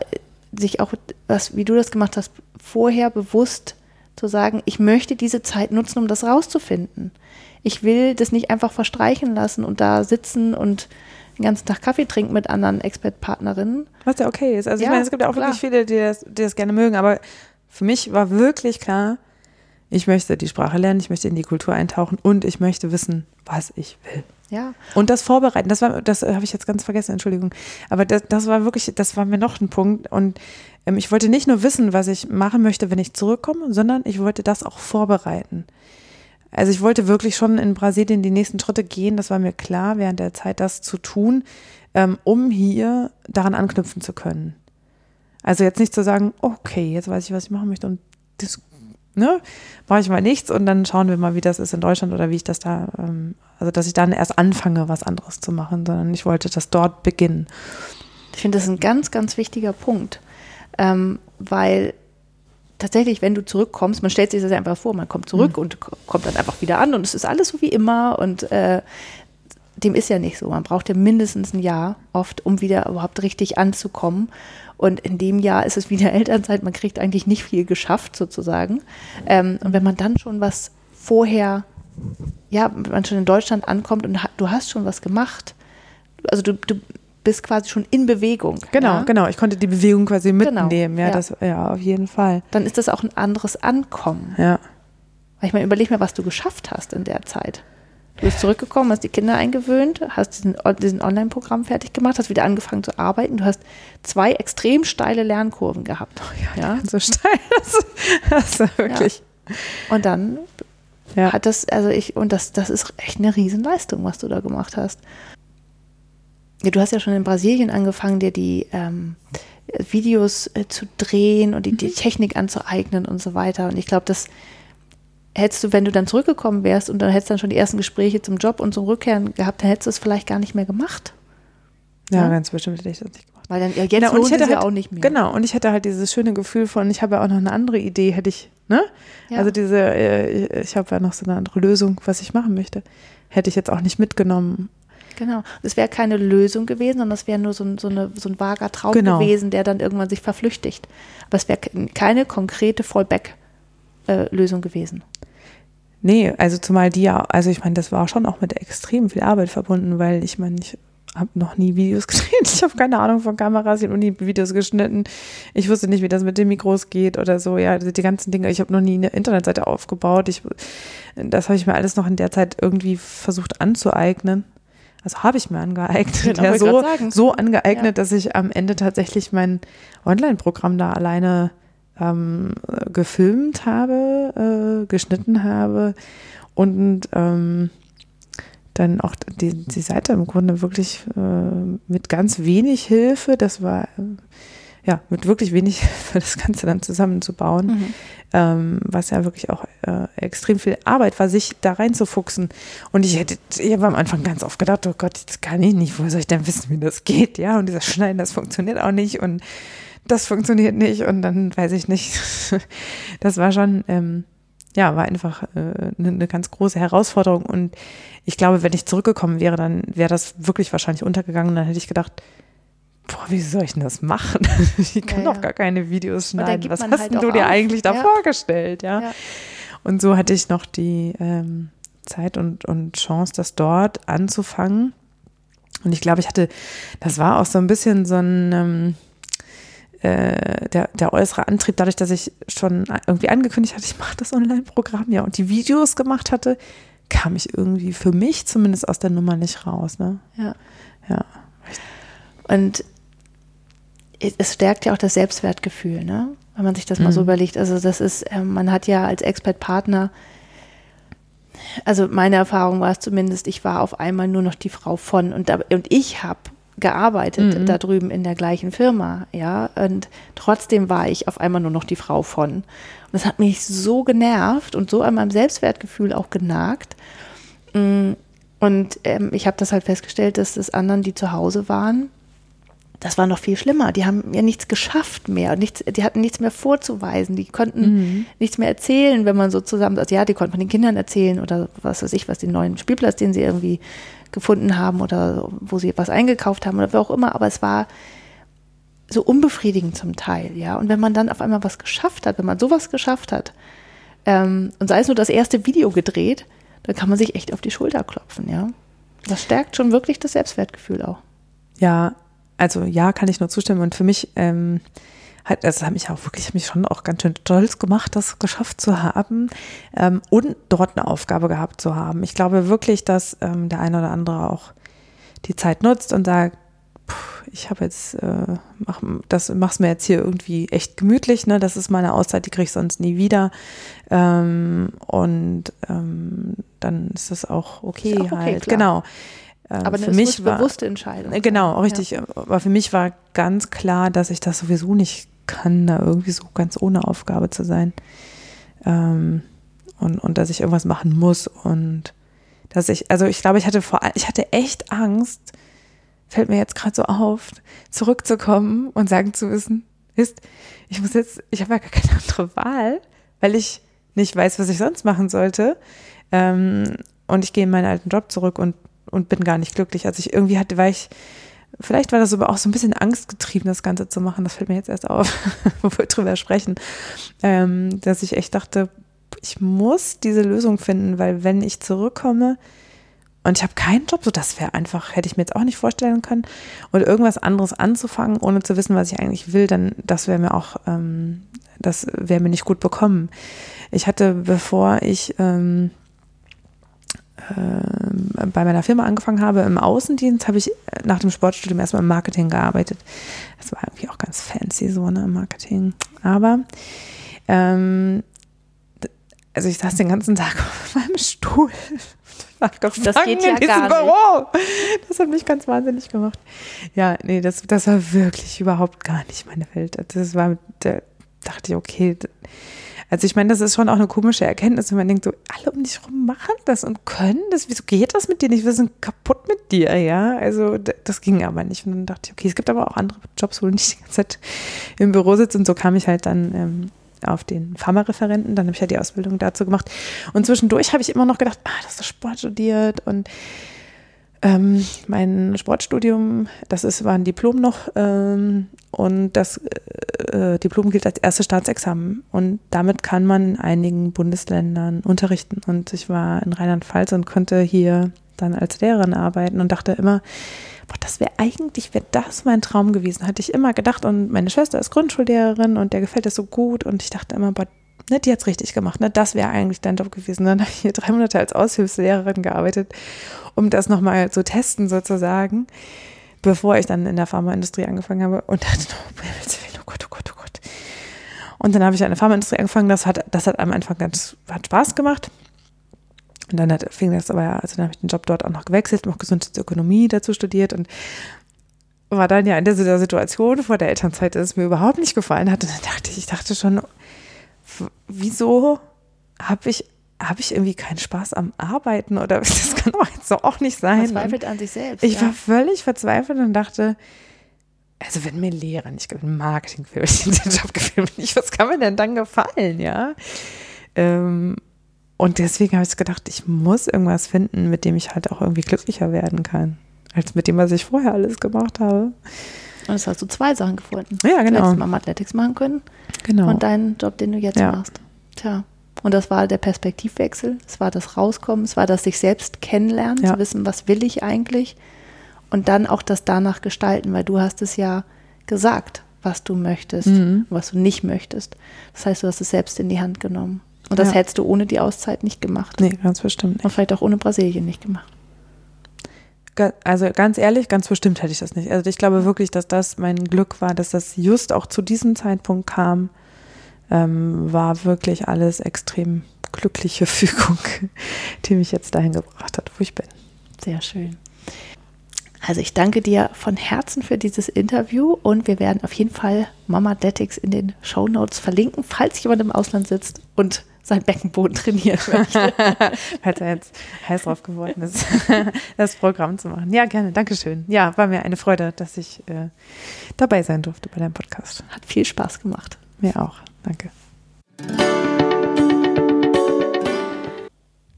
S1: sich auch, was, wie du das gemacht hast, vorher bewusst zu sagen, ich möchte diese Zeit nutzen, um das rauszufinden. Ich will das nicht einfach verstreichen lassen und da sitzen und den ganzen Tag Kaffee trinken mit anderen Expertpartnerinnen.
S2: Was ja okay ist. Also ja, ich meine, es gibt ja auch klar. wirklich viele, die das, die das gerne mögen, aber für mich war wirklich klar, ich möchte die Sprache lernen, ich möchte in die Kultur eintauchen und ich möchte wissen, was ich will.
S1: Ja.
S2: Und das vorbereiten, das war, das habe ich jetzt ganz vergessen, Entschuldigung. Aber das, das war wirklich, das war mir noch ein Punkt. Und ähm, ich wollte nicht nur wissen, was ich machen möchte, wenn ich zurückkomme, sondern ich wollte das auch vorbereiten. Also ich wollte wirklich schon in Brasilien die nächsten Schritte gehen, das war mir klar, während der Zeit das zu tun, ähm, um hier daran anknüpfen zu können. Also jetzt nicht zu sagen, okay, jetzt weiß ich, was ich machen möchte und das ne, mache ich mal nichts und dann schauen wir mal, wie das ist in Deutschland oder wie ich das da, ähm, also dass ich dann erst anfange, was anderes zu machen, sondern ich wollte das dort beginnen.
S1: Ich finde das ein ganz, ganz wichtiger Punkt, ähm, weil tatsächlich, wenn du zurückkommst, man stellt sich das einfach vor, man kommt zurück mhm. und kommt dann einfach wieder an und es ist alles so wie immer und äh, dem ist ja nicht so. Man braucht ja mindestens ein Jahr oft, um wieder überhaupt richtig anzukommen. Und in dem Jahr ist es wieder Elternzeit, man kriegt eigentlich nicht viel geschafft sozusagen. Ähm, und wenn man dann schon was vorher, ja, wenn man schon in Deutschland ankommt und du hast schon was gemacht, also du, du bist quasi schon in Bewegung.
S2: Genau,
S1: ja?
S2: genau. Ich konnte die Bewegung quasi genau, mitnehmen. Genau, ja, ja. Das, ja, auf jeden Fall.
S1: Dann ist das auch ein anderes Ankommen.
S2: Ja.
S1: Weil ich meine, überleg mir, was du geschafft hast in der Zeit. Du bist zurückgekommen, hast die Kinder eingewöhnt, hast diesen, diesen Online-Programm fertig gemacht, hast wieder angefangen zu arbeiten. Du hast zwei extrem steile Lernkurven gehabt.
S2: Oh ja, ja. so steil. Das, ist wirklich.
S1: Ja. Und dann ja. hat das, also ich, und das, das ist echt eine Riesenleistung, was du da gemacht hast. Ja, du hast ja schon in Brasilien angefangen, dir die ähm, Videos äh, zu drehen und die, die mhm. Technik anzueignen und so weiter. Und ich glaube, das hättest du, wenn du dann zurückgekommen wärst und dann hättest du dann schon die ersten Gespräche zum Job und zum Rückkehren gehabt, dann hättest du es vielleicht gar nicht mehr gemacht.
S2: Ja, ja? ganz bestimmt hätte ich das nicht gemacht.
S1: Weil dann, ja, jetzt genau, lohnt es
S2: halt,
S1: ja auch nicht mehr.
S2: Genau, und ich hätte halt dieses schöne Gefühl von, ich habe ja auch noch eine andere Idee, hätte ich, ne? Ja. Also diese, äh, ich habe ja noch so eine andere Lösung, was ich machen möchte. Hätte ich jetzt auch nicht mitgenommen.
S1: Genau. Es wäre keine Lösung gewesen, sondern es wäre nur so ein, so, eine, so ein vager Traum genau. gewesen, der dann irgendwann sich verflüchtigt. Aber es wäre keine konkrete Fallback-Lösung gewesen.
S2: Nee, also zumal die ja, also ich meine, das war schon auch mit extrem viel Arbeit verbunden, weil ich meine, ich habe noch nie Videos gedreht. Ich habe keine Ahnung von Kameras, ich habe noch nie Videos geschnitten. Ich wusste nicht, wie das mit den Mikros geht oder so. Ja, die ganzen Dinge. Ich habe noch nie eine Internetseite aufgebaut. Ich, das habe ich mir alles noch in der Zeit irgendwie versucht anzueignen. Also habe ich mir angeeignet. Genau, ja, so, so angeeignet, ja. dass ich am Ende tatsächlich mein Online-Programm da alleine ähm, gefilmt habe, äh, geschnitten habe und ähm, dann auch die, die Seite im Grunde wirklich äh, mit ganz wenig Hilfe, das war ja mit wirklich wenig Hilfe, das Ganze dann zusammenzubauen, mhm. ähm, was ja wirklich auch äh, extrem viel Arbeit war, sich da reinzufuchsen. Und ich hätte, ich habe am Anfang ganz oft gedacht, oh Gott, das kann ich nicht, wo soll ich denn wissen, wie das geht? Ja, und dieser Schneiden, das funktioniert auch nicht und das funktioniert nicht und dann weiß ich nicht. Das war schon ähm, ja, war einfach äh, eine, eine ganz große Herausforderung. Und ich glaube, wenn ich zurückgekommen wäre, dann wäre das wirklich wahrscheinlich untergegangen. Dann hätte ich gedacht, boah, wie soll ich denn das machen? Ich kann ja, doch gar keine Videos schneiden. Was hast halt du dir auf. eigentlich da ja. vorgestellt? Ja? ja? Und so hatte ich noch die ähm, Zeit und, und Chance, das dort anzufangen. Und ich glaube, ich hatte, das war auch so ein bisschen so ein, ähm, äh, der, der äußere Antrieb, dadurch, dass ich schon irgendwie angekündigt hatte, ich mache das Online-Programm, ja, und die Videos gemacht hatte, kam ich irgendwie für mich zumindest aus der Nummer nicht raus. Ne?
S1: Ja. Ja. Und es stärkt ja auch das Selbstwertgefühl, ne? wenn man sich das mal so mhm. überlegt. Also das ist, äh, man hat ja als Expert-Partner, also meine Erfahrung war es zumindest, ich war auf einmal nur noch die Frau von und, und ich habe gearbeitet mhm. da drüben in der gleichen Firma, ja, und trotzdem war ich auf einmal nur noch die Frau von. Und das hat mich so genervt und so an meinem Selbstwertgefühl auch genagt. Mm, und ähm, ich habe das halt festgestellt, dass das anderen, die zu Hause waren, das war noch viel schlimmer. Die haben ja nichts geschafft mehr. Nichts, die hatten nichts mehr vorzuweisen. Die konnten mhm. nichts mehr erzählen, wenn man so zusammen, also ja, die konnten von den Kindern erzählen oder was weiß ich, was den neuen Spielplatz, den sie irgendwie gefunden haben oder wo sie was eingekauft haben oder wie auch immer, aber es war so unbefriedigend zum Teil, ja. Und wenn man dann auf einmal was geschafft hat, wenn man sowas geschafft hat, ähm, und sei es nur das erste Video gedreht, dann kann man sich echt auf die Schulter klopfen, ja. Das stärkt schon wirklich das Selbstwertgefühl auch.
S2: Ja, also ja, kann ich nur zustimmen. Und für mich ähm, hat, also hat mich auch wirklich, mich schon auch ganz schön stolz gemacht, das geschafft zu haben ähm, und dort eine Aufgabe gehabt zu haben. Ich glaube wirklich, dass ähm, der eine oder andere auch die Zeit nutzt und sagt, ich habe jetzt, äh, mach, das mach's mir jetzt hier irgendwie echt gemütlich, ne? Das ist meine Auszeit, die kriege ich sonst nie wieder. Ähm, und ähm, dann ist das auch okay, auch okay halt. Klar. Genau.
S1: Ähm, aber für mich war bewusste Entscheidung.
S2: Genau, richtig. Ja. Aber für mich war ganz klar, dass ich das sowieso nicht kann, da irgendwie so ganz ohne Aufgabe zu sein. Ähm, und, und dass ich irgendwas machen muss und dass ich, also ich glaube, ich hatte vor ich hatte echt Angst, fällt mir jetzt gerade so auf, zurückzukommen und sagen zu wissen, ist, ich muss jetzt, ich habe ja gar keine andere Wahl, weil ich nicht weiß, was ich sonst machen sollte. Ähm, und ich gehe in meinen alten Job zurück und, und bin gar nicht glücklich. Also ich irgendwie hatte, weil ich Vielleicht war das aber auch so ein bisschen angstgetrieben, das Ganze zu machen. Das fällt mir jetzt erst auf, wo wir drüber sprechen. Ähm, dass ich echt dachte, ich muss diese Lösung finden, weil wenn ich zurückkomme und ich habe keinen Job, so das wäre einfach, hätte ich mir jetzt auch nicht vorstellen können. Und irgendwas anderes anzufangen, ohne zu wissen, was ich eigentlich will, dann das wäre mir auch, ähm, das wäre mir nicht gut bekommen. Ich hatte, bevor ich ähm, äh, bei meiner Firma angefangen habe, im Außendienst, habe ich nach dem Sportstudium erstmal im Marketing gearbeitet. Das war irgendwie auch ganz fancy, so, ne, im Marketing. Aber, ähm, also ich saß den ganzen Tag auf meinem Stuhl.
S1: Das geht ja gar Büro.
S2: nicht. Das hat mich ganz wahnsinnig gemacht. Ja, nee, das, das war wirklich überhaupt gar nicht meine Welt. Das war, da dachte ich, okay, also ich meine, das ist schon auch eine komische Erkenntnis, wenn man denkt, so alle um dich rum machen das und können das. Wieso geht das mit dir nicht? Wir sind kaputt mit dir, ja. Also das ging aber nicht. Und dann dachte ich, okay, es gibt aber auch andere Jobs, wo du nicht die ganze Zeit im Büro sitzt. Und so kam ich halt dann ähm, auf den Pharmareferenten. Dann habe ich ja halt die Ausbildung dazu gemacht. Und zwischendurch habe ich immer noch gedacht, ah, das ist Sport studiert und ähm, mein Sportstudium, das ist, war ein Diplom noch ähm, und das äh, Diplom gilt als erstes Staatsexamen und damit kann man in einigen Bundesländern unterrichten. Und ich war in Rheinland-Pfalz und konnte hier dann als Lehrerin arbeiten und dachte immer, boah, das wäre eigentlich, wäre das mein Traum gewesen, hatte ich immer gedacht. Und meine Schwester ist Grundschullehrerin und der gefällt das so gut und ich dachte immer, boah, ne, die hat es richtig gemacht, ne, das wäre eigentlich dein Job gewesen. Dann habe ich hier drei Monate als Aushilfslehrerin gearbeitet, um das nochmal zu testen sozusagen, bevor ich dann in der Pharmaindustrie angefangen habe und dachte, oh, oh Gott, oh Gott, oh Gott. Und dann habe ich in der Pharmaindustrie angefangen, das hat, das hat am Anfang ganz, hat Spaß gemacht. Und dann hat, fing das aber, also dann habe ich den Job dort auch noch gewechselt, noch Gesundheitsökonomie dazu studiert und war dann ja in dieser Situation vor der Elternzeit, dass es mir überhaupt nicht gefallen hat. Und dann dachte ich, ich dachte schon, wieso habe ich, hab ich irgendwie keinen Spaß am Arbeiten oder das kann doch jetzt auch nicht sein.
S1: Verzweifelt an sich selbst.
S2: Ich ja. war völlig verzweifelt und dachte, also wenn mir Lehrer nicht gefallen, Marketing gefällt, den Job gefällt mir nicht, was kann mir denn dann gefallen, ja? Ähm, und deswegen habe ich gedacht, ich muss irgendwas finden, mit dem ich halt auch irgendwie glücklicher werden kann, als mit dem, was ich vorher alles gemacht habe.
S1: Und jetzt hast du zwei Sachen gefunden.
S2: Ja, genau. Du
S1: hättest mal Athletics machen können.
S2: Genau.
S1: Und deinen Job, den du jetzt ja. machst. Tja. Und das war der Perspektivwechsel, es war das Rauskommen, es war das sich selbst kennenlernen, ja. zu wissen, was will ich eigentlich. Und dann auch das danach gestalten, weil du hast es ja gesagt, was du möchtest, mhm. was du nicht möchtest. Das heißt, du hast es selbst in die Hand genommen. Und das ja. hättest du ohne die Auszeit nicht gemacht.
S2: Nee, ganz bestimmt nicht.
S1: Und vielleicht auch ohne Brasilien nicht gemacht.
S2: Also ganz ehrlich, ganz bestimmt hätte ich das nicht. Also ich glaube wirklich, dass das mein Glück war, dass das just auch zu diesem Zeitpunkt kam, ähm, war wirklich alles extrem glückliche Fügung, die mich jetzt dahin gebracht hat, wo ich bin.
S1: Sehr schön. Also ich danke dir von Herzen für dieses Interview und wir werden auf jeden Fall Mama Athletics in den Show Notes verlinken, falls jemand im Ausland sitzt und sein Beckenboden trainieren möchte.
S2: Falls er jetzt heiß drauf geworden ist, das Programm zu machen. Ja, gerne. Dankeschön. Ja, war mir eine Freude, dass ich äh, dabei sein durfte bei deinem Podcast.
S1: Hat viel Spaß gemacht.
S2: Mir auch. Danke.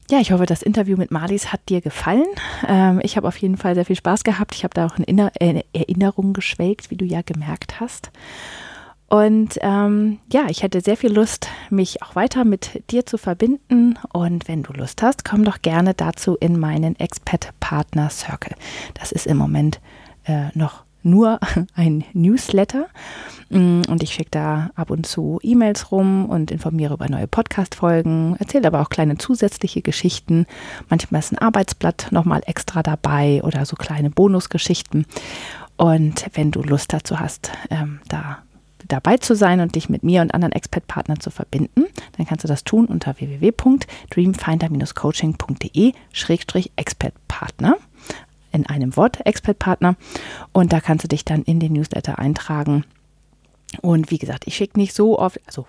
S1: Ja, ich hoffe, das Interview mit Marlies hat dir gefallen. Ähm, ich habe auf jeden Fall sehr viel Spaß gehabt. Ich habe da auch in äh, Erinnerungen geschwelgt, wie du ja gemerkt hast. Und ähm, ja, ich hätte sehr viel Lust, mich auch weiter mit dir zu verbinden. Und wenn du Lust hast, komm doch gerne dazu in meinen Expat Partner Circle. Das ist im Moment äh, noch nur ein Newsletter mm, und ich schicke da ab und zu E-Mails rum und informiere über neue Podcast-Folgen, erzähle aber auch kleine zusätzliche Geschichten. Manchmal ist ein Arbeitsblatt nochmal extra dabei oder so kleine Bonusgeschichten. Und wenn du Lust dazu hast, ähm, da dabei zu sein und dich mit mir und anderen Expert-Partnern zu verbinden, dann kannst du das tun unter www.dreamfinder-coaching.de-expertpartner in einem Wort Expert-Partner. Und da kannst du dich dann in den Newsletter eintragen. Und wie gesagt, ich schicke nicht so oft, also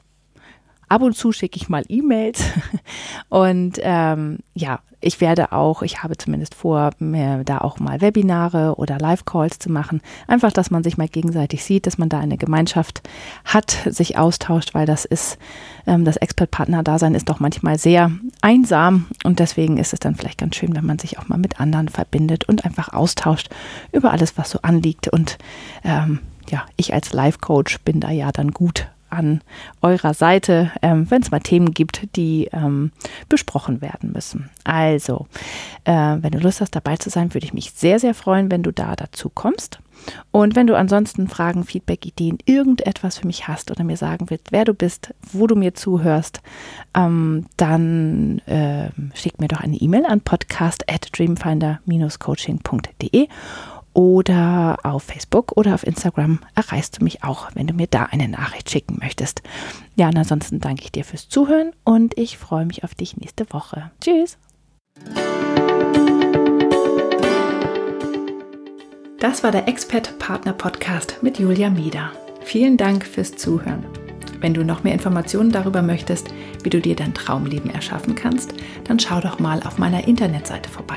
S1: ab und zu schicke ich mal E-Mails. Und ähm, ja, ich werde auch, ich habe zumindest vor, da auch mal Webinare oder Live-Calls zu machen. Einfach, dass man sich mal gegenseitig sieht, dass man da eine Gemeinschaft hat, sich austauscht, weil das ist, ähm, das Expert-Partner-Dasein ist doch manchmal sehr einsam und deswegen ist es dann vielleicht ganz schön, wenn man sich auch mal mit anderen verbindet und einfach austauscht über alles, was so anliegt. Und ähm, ja, ich als Live-Coach bin da ja dann gut an eurer Seite, ähm, wenn es mal Themen gibt, die ähm, besprochen werden müssen. Also, äh, wenn du Lust hast, dabei zu sein, würde ich mich sehr, sehr freuen, wenn du da dazu kommst. Und wenn du ansonsten Fragen, Feedback, Ideen, irgendetwas für mich hast oder mir sagen willst, wer du bist, wo du mir zuhörst, ähm, dann äh, schick mir doch eine E-Mail an podcast at dreamfinder-coaching.de oder auf Facebook oder auf Instagram erreichst du mich auch, wenn du mir da eine Nachricht schicken möchtest. Ja, und ansonsten danke ich dir fürs Zuhören und ich freue mich auf dich nächste Woche. Tschüss! Das war der Expert Partner Podcast mit Julia Mieder. Vielen Dank fürs Zuhören. Wenn du noch mehr Informationen darüber möchtest, wie du dir dein Traumleben erschaffen kannst, dann schau doch mal auf meiner Internetseite vorbei.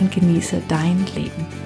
S1: und genieße dein Leben.